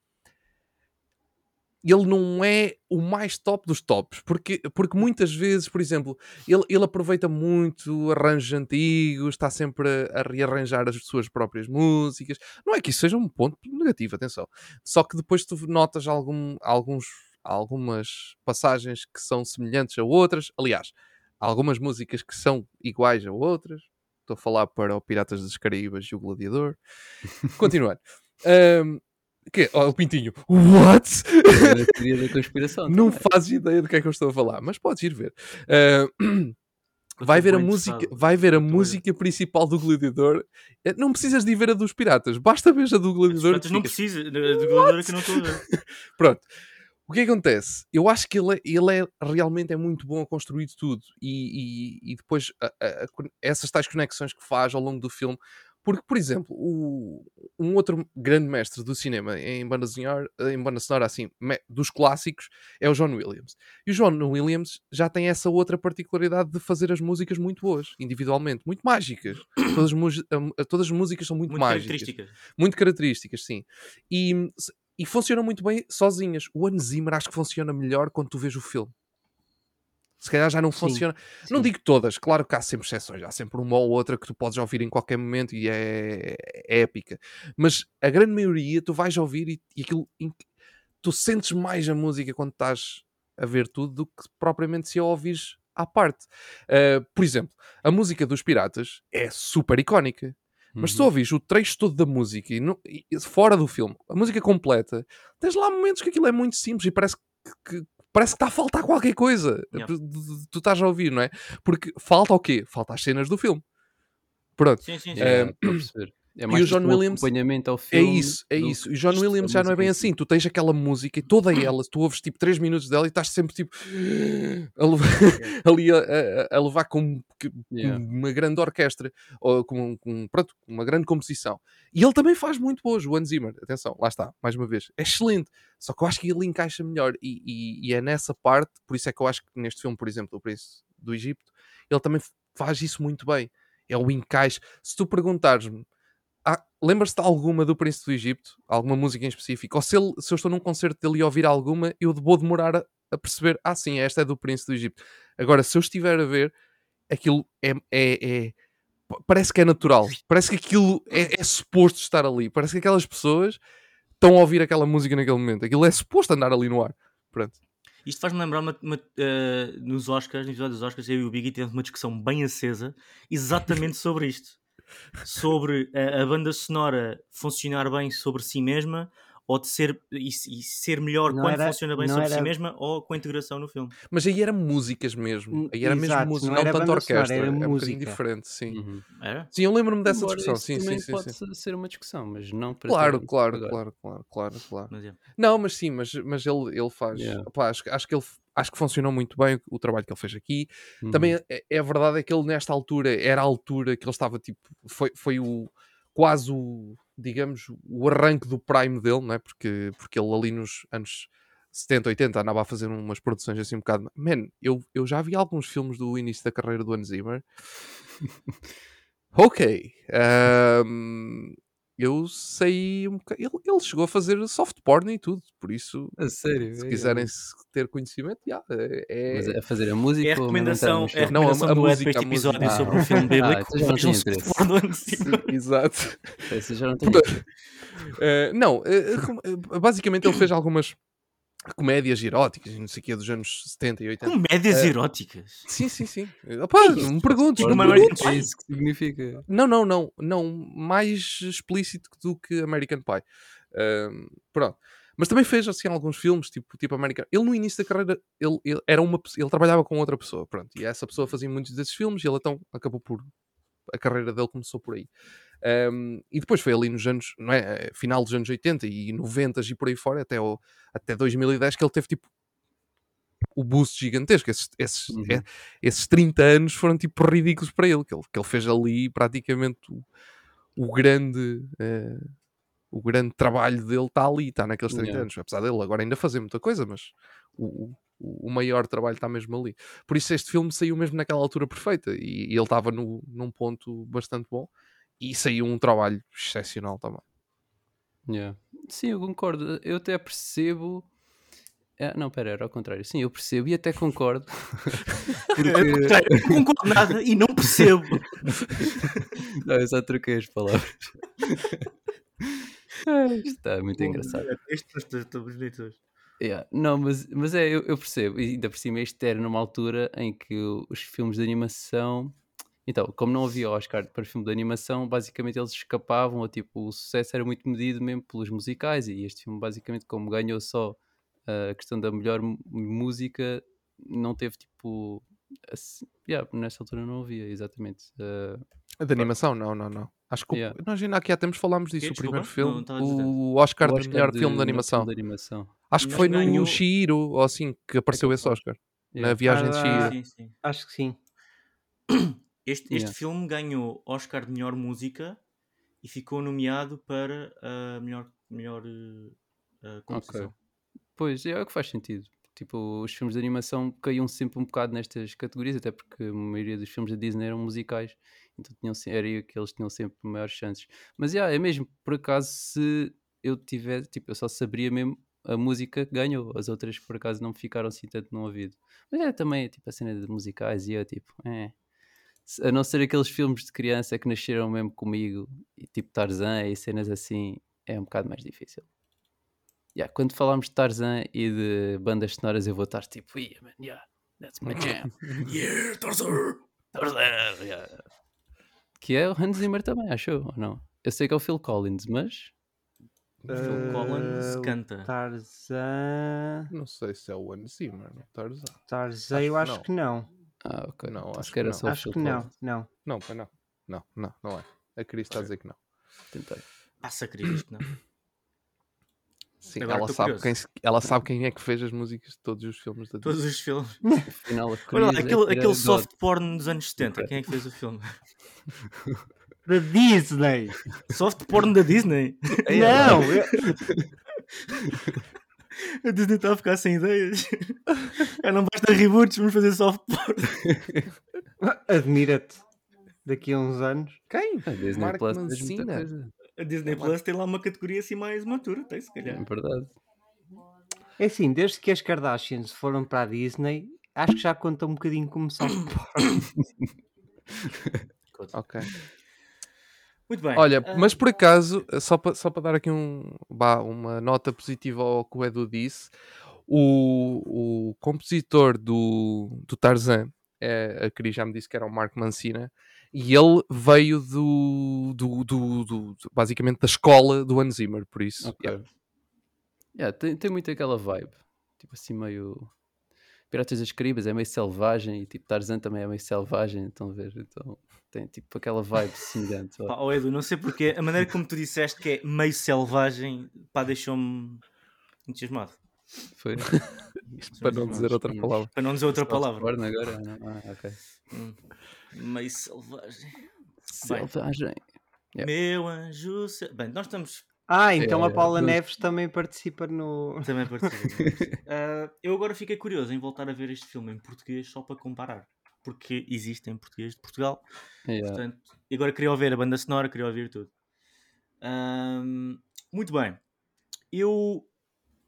ele não é o mais top dos tops, porque, porque muitas vezes, por exemplo, ele, ele aproveita muito arranjos antigos, está sempre a, a rearranjar as suas próprias músicas. Não é que isso seja um ponto negativo, atenção. Só que depois tu notas algum, alguns, algumas passagens que são semelhantes a outras. Aliás, algumas músicas que são iguais a outras. Estou a falar para o Piratas das Caraíbas e o Gladiador. Continuando. Ahm, que, oh, o Pintinho. What? Era a teoria da conspiração. Não fazes ideia do que é que eu estou a falar, mas podes ir ver. Ah, vai ver a música, vai ver a música principal do Gladiador. Eh, Não precisas de ir ver a dos piratas, basta ver a do Gladiador. piratas não de gladiador que eu não estou a ver. Pronto. O que acontece? Eu acho que ele é, ele é realmente é muito bom a construir tudo e, e- e depois a- a- essas tais conexões que faz ao longo do filme. Porque, por exemplo, o- um outro grande mestre do cinema em banda sonora, em banda sonora assim, dos clássicos, é o John Williams. E o John Williams já tem essa outra particularidade de fazer as músicas muito boas, individualmente, muito mágicas. Todas, as a- todas as músicas são muito, Muito mágicas características. muito características, sim. E, e funcionam muito bem sozinhas. O Hans Zimmer acho que funciona melhor quando tu vês o filme. Se calhar já não Sim, funciona. Não sim. digo todas, claro que há sempre exceções, há sempre uma ou outra que tu podes ouvir em qualquer momento e é, é épica. Mas a grande maioria tu vais ouvir e, e aquilo tu sentes mais a música quando estás a ver tudo do que propriamente se a ouvires à parte. Uh, por exemplo, a música dos Piratas é super icónica. Mas se tu Uhum. ouvis o trecho todo da música e, não- e- fora do filme, a música completa, tens lá momentos que aquilo é muito simples e parece que, que- parece que está a faltar qualquer coisa. Yeah. Tu- estás a ouvir, não é? Porque falta o quê? Falta as cenas do filme. Pronto. Sim, sim, sim. Estou a perceber. É o mais John tipo um Williams- acompanhamento ao É filme. isso, é do isso. E o John Williams já não é bem em si. assim. Tu tens aquela música e toda ela, tu ouves tipo 3 minutos dela e estás sempre tipo a levar- ali a, a- a levar com, Yeah. uma grande orquestra ou com, com- pronto, uma grande composição. E ele também faz muito boas, o Hans Zimmer. Atenção, lá está, mais uma vez. É excelente. Só que eu acho que ele encaixa melhor. E, e- e é nessa parte, por isso é que eu acho que neste filme, por exemplo, O Príncipe do Egito, ele também faz isso muito bem. É o encaixe. Se tu perguntares-me ah, lembras-te de alguma do Príncipe do Egito? Alguma música em específico? Ou se, ele- se eu estou num concerto dele e ouvir alguma, eu vou demorar a, a perceber, ah sim, esta é do Príncipe do Egito. Agora, se eu estiver a ver, aquilo é, é- é- pa- parece que é natural. Parece que aquilo é, é suposto estar ali. Parece que aquelas pessoas estão a ouvir aquela música naquele momento. Aquilo é suposto andar ali no ar. Pronto. Isto faz-me lembrar uma, uma, eh, nos Oscars, no episódio dos Oscars, eu e o Biggie tivemos uma discussão bem acesa exatamente sobre isto. Sobre a, a banda sonora funcionar bem sobre si mesma ou de ser, e, e ser melhor Não quando era- funciona bem sobre si era- mesma ou com a integração no filme. Mas aí era músicas mesmo. Hum, Aí era mesmo exato, música, não não, tanto banda sonora, orquestra. era é um bocadinho música. diferente, sim. Uhum. Era? Sim, eu lembro-me dessa Embora discussão. Sim, sim, também sim, pode sim. ser uma discussão, mas não para Claro, claro, agora. claro, claro, claro, claro. Mas é. Não, mas sim, mas, mas ele, ele faz. Yeah. Opá, acho, acho que ele acho que funcionou muito bem o, trabalho que ele fez aqui. Uhum. Também é, é verdade é que ele nesta altura era a altura que ele estava tipo. Foi, foi o quase o digamos o arranque do prime dele, não é? Porque, porque ele ali nos anos 70, 80 andava a fazer umas produções assim um bocado. Man, eu, eu já vi alguns filmes do início da carreira do Hans Zimmer. ok. ahm, eu sei um bocado. Ele, ele chegou a fazer soft porn e tudo, por isso, A sério? se é, quiserem é. ter conhecimento, yeah, é. Mas é fazer a música É a recomendação, é a filme? Não, a- recomendação a música, este a música. episódio Ah, sobre um filme ah, bíblico. então não interesse. for do ano de cima. Exato. Esse já não tenho. Eh, não, eh, com- eh, basicamente ele fez algumas comédias eróticas e não sei o que dos anos 70 e 80. Comédias Eh, eróticas. Sim, sim, sim. Opá, não me perguntes, não me perguntes. É isso que significa. Não, não, não, não. Mais explícito do que American Pie. Ahm, pronto. Mas também fez assim alguns filmes, tipo, tipo American. Ele no início da carreira, ele, ele era uma, ele trabalhava com outra pessoa, pronto. E essa pessoa fazia muitos desses filmes e ele então acabou por a carreira dele começou por aí. Ahm, e depois foi ali nos anos, não é, eh, final dos anos 80 e 90 e por aí fora, até, o, até 2010, que ele teve tipo o boost gigantesco. Esses, esses, Uhum. é- esses 30 anos foram tipo ridículos para ele, que ele, que ele fez ali praticamente o, o grande eh, o grande trabalho dele está ali, está naqueles 30 Yeah. anos, apesar dele agora ainda fazer muita coisa, mas o, o, o maior trabalho está mesmo ali. Por isso este filme saiu mesmo naquela altura perfeita e, e ele estava num ponto bastante bom e saiu um trabalho excepcional também. Yeah. Sim, eu concordo. Eu até percebo. Ah, não, pera, era ao contrário. Sim, eu percebo e até concordo. Porque. Eu não concordo nada e não percebo. não, eu só troquei as palavras. Está muito engraçado. Estes estamos bonitos. Yeah. Não, mas, mas é, eu, eu percebo. E ainda por cima, isto era numa altura em que os filmes de animação. Então, como não havia Oscar para filme de animação, basicamente eles escapavam, ou tipo, o sucesso era muito medido mesmo pelos musicais. E este filme, basicamente, como ganhou só a questão da melhor música, não teve tipo. assim- yeah, nesta altura não havia, exatamente. Uh, A de animação, não, não, não. Acho que o- Yeah. nós ainda aqui há tempos falámos disso, Quê? o primeiro? Não filme, o Oscar, o de Oscar melhor de filme de melhor animação. de animação. Acho que Mas foi no ganhou- Shihiro, ou assim, que apareceu É esse capaz. Oscar. Na Yeah. viagem de Ah, Shihiro. Sim, sim. Acho que sim. Este, este Yeah. filme ganhou Oscar de melhor música e ficou nomeado para a melhor, melhor eh, eh, composição. Pois, é o que faz sentido. Tipo, os filmes de animação caíam sempre um bocado nestas categorias, até porque a maioria dos filmes da Disney eram musicais, então tinham, era aí que eles tinham sempre maiores chances. Mas yeah, é mesmo, por acaso, se eu tivesse, tipo, eu só saberia mesmo a música que ganhou, as outras por acaso não me ficaram assim tanto no ouvido. Mas é também tipo a cena de musicais e eu tipo, é. A não ser aqueles filmes de criança que nasceram mesmo comigo, e tipo Tarzan e cenas assim, é um bocado mais difícil. Yeah, quando falamos de Tarzan e de bandas sonoras, eu vou estar tipo, yeah, man, yeah, that's my jam. Yeah, Tarzan! Tarzan, yeah. Que é o Hans Zimmer também, achou? Ou não? Eu sei que é o Phil Collins, mas O Phil Collins Eh, o canta. Tarzan. Não sei se é o One Zimmer, não Tarzan. Tarzan, Acho eu que acho não. que não. Ah, ok. Não, Então acho se que não. só o Acho que não, não. Não, não. Não, não, não é. A Cris está a dizer que não. Tentei. Passa, Cris, não. Sim, Agora ela sabe, curioso. quem, ela sabe quem é que fez as músicas de todos os filmes da Todos Disney. os filmes. Afinal, a Olha lá, curiosa é aquele, que era aquele God. soft porn dos anos 70. Quem é que fez o filme? Da Disney! Soft porn da Disney? não! eu- A Disney está a ficar sem ideias. Já não basta reboots, vamos fazer soft porn. Admira-te. Daqui a uns anos. Quem? A Disney Mark Plus Mancina. coisa. A Disney Plus tem lá uma categoria assim mais matura, tem se É calhar. verdade. É assim, desde que as Kardashians foram para a Disney, acho que já conta um bocadinho como soft porn. Ok. Muito bem. Olha, Ah, mas por acaso, só para só para dar aqui um, vá, uma nota positiva ao que o Edu disse, o, o compositor do, do Tarzan, é, a Cris já me disse que era o Mark Mancina, e ele veio do, do, do, do- do- basicamente da escola do Hans Zimmer, por isso. Ok. yeah. Yeah, tem, tem muito aquela vibe. Tipo assim, meio. Piratas das Caribas é meio selvagem e tipo Tarzan também é meio selvagem, estão a ver? Então tem tipo aquela vibe semelhante. Pá, oh Edu, não sei porque a maneira como tu disseste que é meio selvagem, pá, deixou-me entusiasmado. Foi? Para não dizer outra palavra. Para não dizer outra palavra. Agora? Ah, ok. Hum, Meio selvagem. Bem, Selvagem. Yeah. meu anjo. Bem, nós estamos Ah, então É, a Paula mas- Neves também participa no. também participando. Ah, eu agora fiquei curioso em voltar a ver este filme em português só para comparar. Porque existe em português de Portugal. Yeah. Portanto, agora queria ouvir a banda sonora, queria ouvir tudo. Ahm, muito bem. Eu,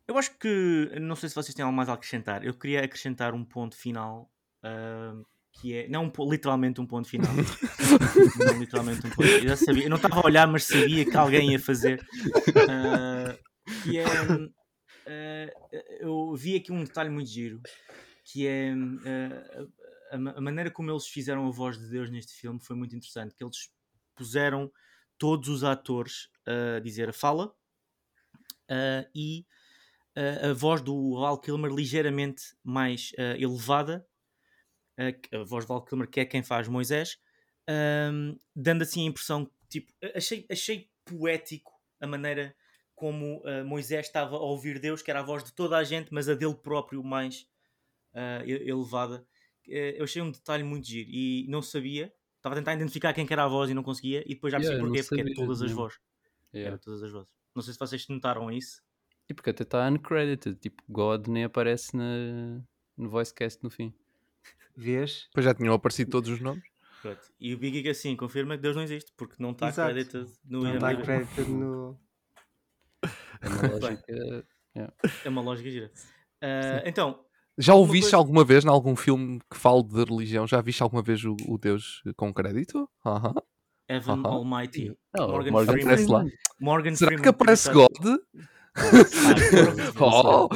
eu acho que. Não sei se vocês têm algo mais a acrescentar. Eu queria acrescentar um ponto final. ahm, que é. Não um literalmente um ponto final. não literalmente um ponto Eu já sabia. Eu não estava a olhar, mas sabia que alguém ia fazer. Ah, que é. ah, eu vi aqui um detalhe muito giro. Que é. ah, a, a maneira como eles fizeram a voz de Deus neste filme foi muito interessante. Que eles puseram todos os atores a dizer a fala ah, e a voz do Val Kilmer ligeiramente mais elevada. a voz do Val Kilmer, que é quem faz Moisés, ahm, dando assim a impressão, tipo, achei, achei poético a maneira como ah, Moisés estava a ouvir Deus, que era a voz de toda a gente, mas a dele próprio mais e- elevada. Eh, Eu achei um detalhe muito giro e não sabia. Estava a tentar identificar quem que era a voz e não conseguia, e depois já percebi Yeah, porquê, porque é todas as vozes. Era Yeah. todas as vozes. Não sei se vocês notaram isso. E porque até está uncredited, tipo, God nem aparece na, no voicecast no fim. Vês? Depois já tinham aparecido todos os nomes. Pronto. E o Big assim confirma que Deus não existe, porque não está credited no Não está crédito no. É uma lógica. É uma lógica gira. Ah, então, Já ouviste coisa- alguma vez, em algum filme que fale de religião, já viste alguma vez o, o Deus com crédito? Aham. Evan Aham. Almighty. Não, Morgan, Morgan Freeman. aparece lá. Morgan Será Freeman que aparece. God? Oh!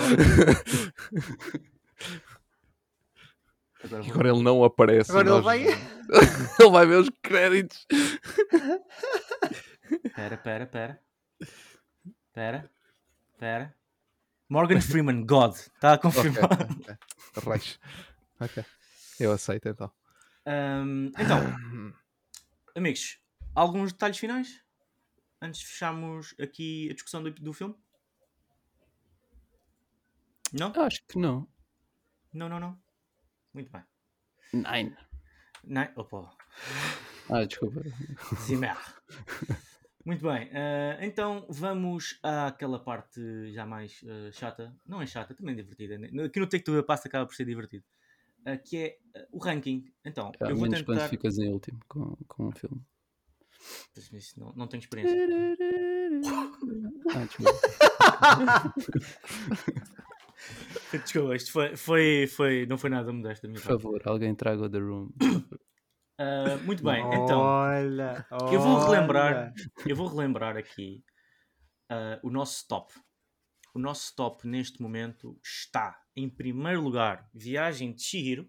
Agora agora ele não aparece. Agora e ele nós- vai. ele vai ver os créditos. Pera, pera, pera. Pera. Pera. Morgan Freeman, God. Está a confirmar. Ok, ok. Reis. Ok. Eu aceito então. Ahm, então, amigos, alguns detalhes finais? Antes de fecharmos aqui a discussão do, do filme? Não? Acho que não. Não, não, não. Muito bem. Nine. Não, opa. Ah, desculpa. Zimmer. Muito bem, eh, então vamos àquela parte já mais eh, chata. Não é chata, também é divertida. né? Aqui no Take Two passa acaba por ser divertido. eh, que é o ranking. Então, Ah, eu vou menos quando tentar. ficas em último com, com um filme. Mas Não, não tenho experiência. Ah, desculpa. Desculpa, isto foi, foi, foi, não foi nada modesto da minha Por parte. favor, alguém traga o The Room. Ah, muito bem, então. Olha, Eu vou relembrar, eu vou relembrar aqui ah, o nosso top. O nosso top neste momento está em primeiro lugar Viagem de Chihiro,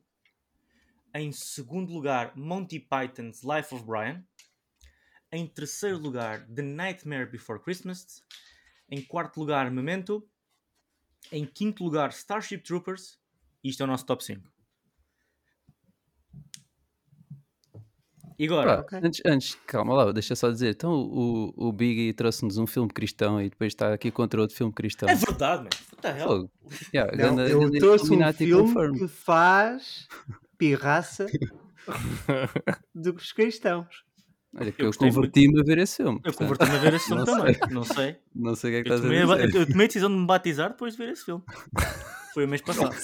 em segundo lugar Monty Python's Life of Brian, em terceiro lugar The Nightmare Before Christmas, em quarto lugar Memento, em quinto lugar Starship Troopers, isto é o nosso top 5. E agora, Pá, ok. antes, antes, calma lá, deixa só dizer. Então o, o Biggie trouxe-nos um filme cristão e depois está aqui contra outro filme cristão. é verdade, man. What the hell? Yeah, Não, ganda- eu ganda trouxe um filme confirmed. que faz pirraça dos cristãos. Olha, que Eu eu, gostei muito. converti-me a ver esse filme. Eu converti-me a ver esse filme não também. Não sei. Não sei o que é que Eu estás tomei, a dizer. eu tomei a decisão de me batizar depois de ver esse filme. Foi o mês passado.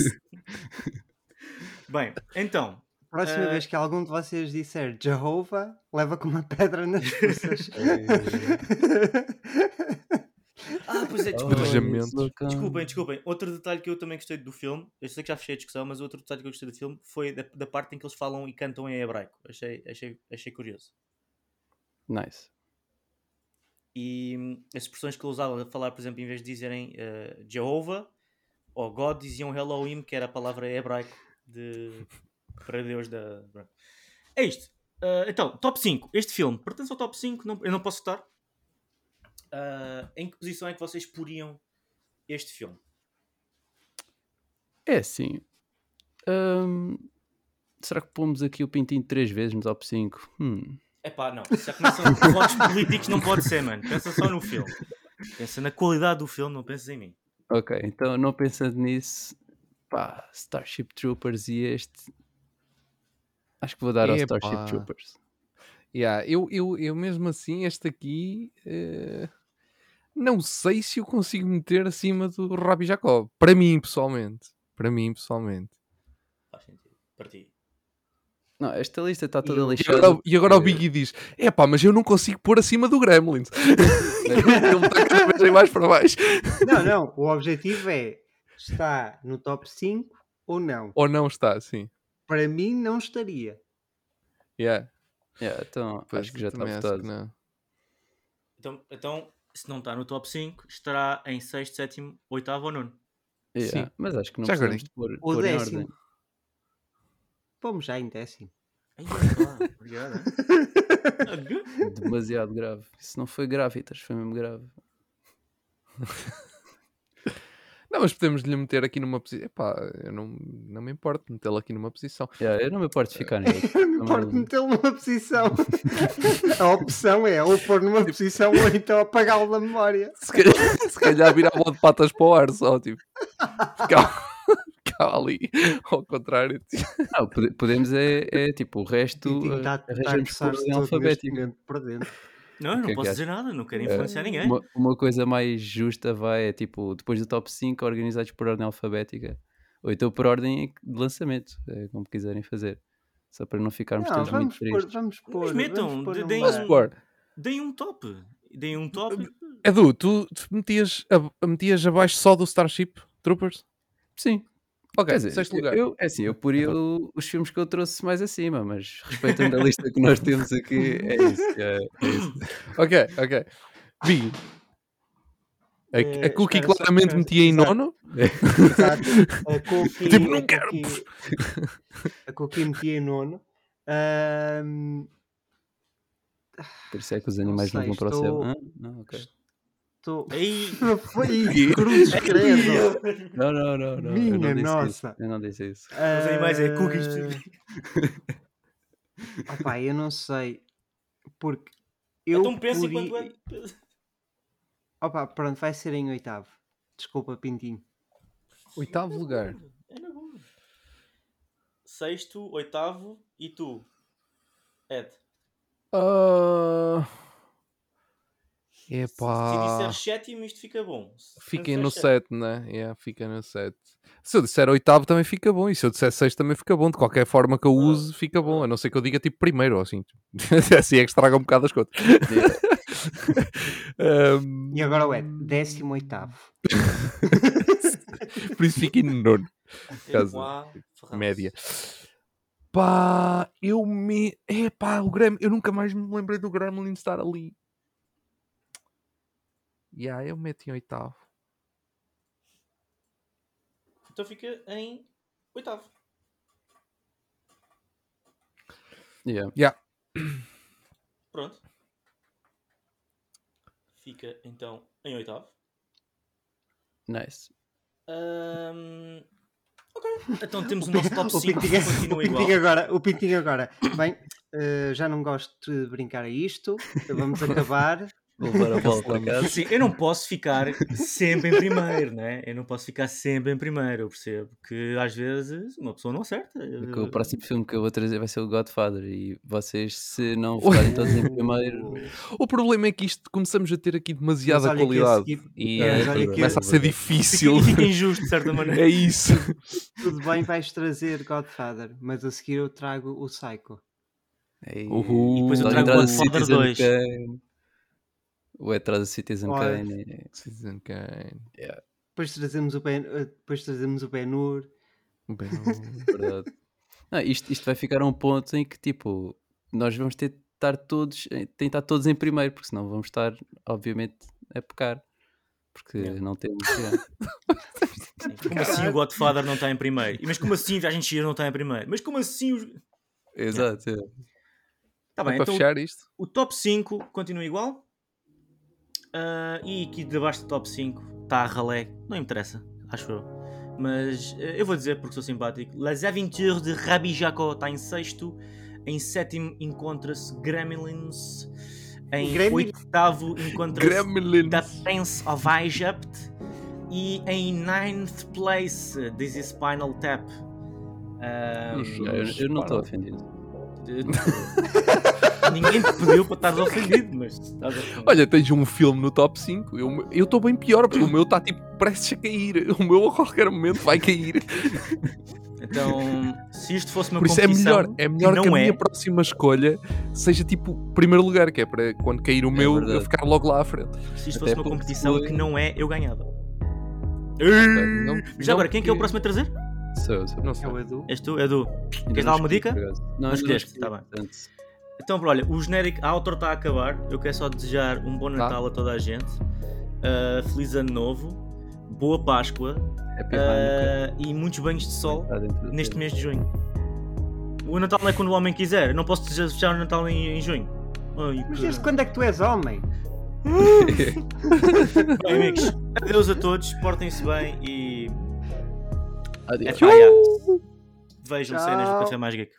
Bem, então. Próxima Eh, vez que algum de vocês disser Jehovah, leva com uma pedra nas forças. Ah, pois é, Oh, desculpem. Loucão. Desculpem, desculpem. Outro detalhe que eu também gostei do filme, eu sei que já fechei a discussão, mas outro detalhe que eu gostei do filme foi da, da parte em que eles falam e cantam em hebraico. Achei, achei, achei curioso. Nice. E hum, as expressões que eles usavam a falar, por exemplo, em vez de dizerem eh, Jehovah ou God, diziam Elohim, que era a palavra hebraico de, para Deus da. É isto. Ah, então, top 5. Este filme pertence ao top 5, não- eu não posso estar. em que posição é que vocês poriam este filme? É assim. hum, será que pomos aqui o pintinho três vezes no top 5? Hum. Epá, não. Já começam votos políticos, não pode ser, mano. Pensa só no filme. Pensa na qualidade do filme, não pensas em mim. Ok, então não pensando nisso, pá, Starship Troopers e este. Acho que vou dar ao. Starship Troopers. Yeah, eu, eu, eu mesmo assim, este aqui, eh, não sei se eu consigo meter acima do Rabi Jacob. Para mim, pessoalmente. Para mim, pessoalmente. Faz sentido. Para ti. Não, esta lista está toda o- E lixada. agora, e agora o Biggie diz: É pá, mas eu não consigo pôr acima do Gremlins. Ele está cada vez mais para baixo. Não, não. O objetivo é está no top 5 ou não. Ou não está, sim. Para mim, não estaria. Yeah. Yeah, então Pois, acho que já está votado. não. Então, então, se não está no top 5, estará em 6, 7, 8 ou 9. Yeah, Sim. Mas acho que não Já precisamos de pôr, O pôr em décimo. ordem. Vamos já em décimo. Ai, pá, obrigado. Demasiado grave. Isso não foi gravitas, foi mesmo grave. Não, mas podemos lhe meter aqui numa posição. Epá, eu não, não me importo metê-lo aqui numa posição. Yeah, eu não me importo de ficar nele. Eu não importo metê-lo numa posição. A opção é ou pôr numa posição ou então apagá-lo da memória. Se calhar, se calhar virava de patas para o ar só, tipo. Ficava, ficava ali, ao contrário. tipo. Não, pode- podemos é, é tipo o resto Tintin eh, está tá a arranjamos por Não, eu não que é que posso dizer nada, não quero Eh, influenciar ninguém. Uma, uma coisa mais justa vai é tipo, depois do top 5 organizados por ordem alfabética. Ou então por ordem de lançamento, é como quiserem fazer. Só para não ficarmos Não, todos vamos muito tristes. vamos pôr. Mas metam, vamos um- deem Posso um- pôr? Deem um top. Deem um top. Edu, tu, tu metias, a- metias abaixo só do Starship Troopers? Sim. Ok, Quer dizer, sexto eu- lugar. Eu, é assim, eu poria o- os filmes que eu trouxe mais acima, mas respeitando a lista que nós temos aqui, é isso. É, é isso. Ok, ok. Big. A, Eh, a Cookie espera claramente espera, metia em exato. nono. Exato. A Cookie, Tipo, não a quero. Cookie, a Cookie metia em nono. Ahm, Por isso é que os animais não, sei, vão para o céu. estou- Ah, não, ok. Aí. Não foi cruzes credo. Não, não, não. não. eu Minha não disse nossa. Isso. Eu não disse isso. Os animais é cookies. Opá, eu não sei. Porque eu Então pensa poria- enquanto é. Opa, pronto, vai ser em oitavo. Desculpa, Pintinho. Oitavo lugar. É na boa. Sexto, oitavo e tu, Ed. Ah, Se Epá. disser sétimo, isto fica bom. Se Fiquem no sétimo- 7, né? Yeah, fica no 7. Se eu disser oitavo também fica bom. E se eu disser 6 também fica bom. De qualquer forma que eu use, fica bom. A não ser que eu diga tipo primeiro ou assim. assim é que estraga um bocado as contas. Ahm, E agora é décimo oitavo. por isso fica em nono. Caso-. Média. Pá, eu me. Epá, o Gremlin. Eu nunca mais me lembrei do Gremlin estar ali. Yeah, eu meto em oitavo. Então fica em oitavo. Yeah. Yeah. Pronto. Fica então em oitavo. Nice. Ahm, Ok. Então temos o nosso top O 5 que Pintinho, o continua igual. Pintinho agora, o Pintinho agora. Bem, eh, já não gosto de brincar a isto. Vamos acabar. Levar a bola para casa. Sim, eu não posso ficar sempre em primeiro, né? Eu não posso ficar sempre em primeiro. Eu percebo que às vezes uma pessoa não acerta. Porque o próximo filme que eu vou trazer vai ser o Godfather e vocês, se não ficarem todos em primeiro, O problema é que isto começamos a ter aqui demasiada qualidade esse e eh, olha que começa a esse- ser Fica, difícil. e fica injusto, de certa maneira. é isso. Tudo bem, vais trazer Godfather, mas a seguir eu trago o Psycho. Uhul. E depois eu trago o Godfather Citizen 2. O atrás do Citizen Olha. Kane. é- Citizen Kane. Depois trazemos o Ben, eh, depois trazemos o Ben-Hur. Bem, Verdade. Não, isto, isto vai ficar a um ponto em que, tipo, nós vamos ter de estar todos, eh, estar todos em primeiro, porque senão vamos estar, obviamente, a pecar. Porque Yeah. não temos. yeah. Como assim o Godfather não está em primeiro? Mas como assim Viagem Chihiro não está em primeiro? Mas como assim os... Exato. é. Tá é bem, para então fechar isto? o top 5 continua igual. Ah, e aqui debaixo do top 5 está a ralé, não interessa, acho eu. Mas eh, eu vou dizer porque sou simpático. Les Aventures de Rabbi Jacob está em sexto. Em sétimo encontra-se Gremlins. Em Gremlin- oitavo encontra-se. The Prince of Egypt. E em ninth place, This is Spinal Tap. Ahm, Os- Eu, eu não estou ofendido. Ninguém te pediu para estar ofendido, mas estás ofendido. Olha, tens um filme no top 5. Eu estou bem pior, porque o meu está tipo prestes a cair. O meu a qualquer momento vai cair. Então, se isto fosse uma Por isso é competição, melhor, é melhor que que, a é, minha próxima escolha seja tipo primeiro lugar, que é para quando cair o meu eu verdade. ficar logo lá à frente. se isto até fosse uma competição foi- que não é, eu ganhava. Não- Já não agora, quem é que é o próximo a trazer? Sou, sou. Não sei. É o Edu. És tu, Edu. Queres dar uma escolhi, dica? Não, Não escolheste, escolhi, tá bem. Então, olha, o genérico, a outro está a acabar. Eu quero só desejar um bom Tá. Natal a toda a gente. Uh, feliz Ano Novo. Boa Páscoa. Uh, e muitos banhos de sol neste tempo. mês de junho. O Natal é quando o homem quiser. Eu não posso desejar o Natal em, em junho. Ai, Mas desde quando é que tu és homem? Bem, amigos, adeus a todos. Portem-se bem e. Pá, já. Vejam cenas do. Café Mais Geek.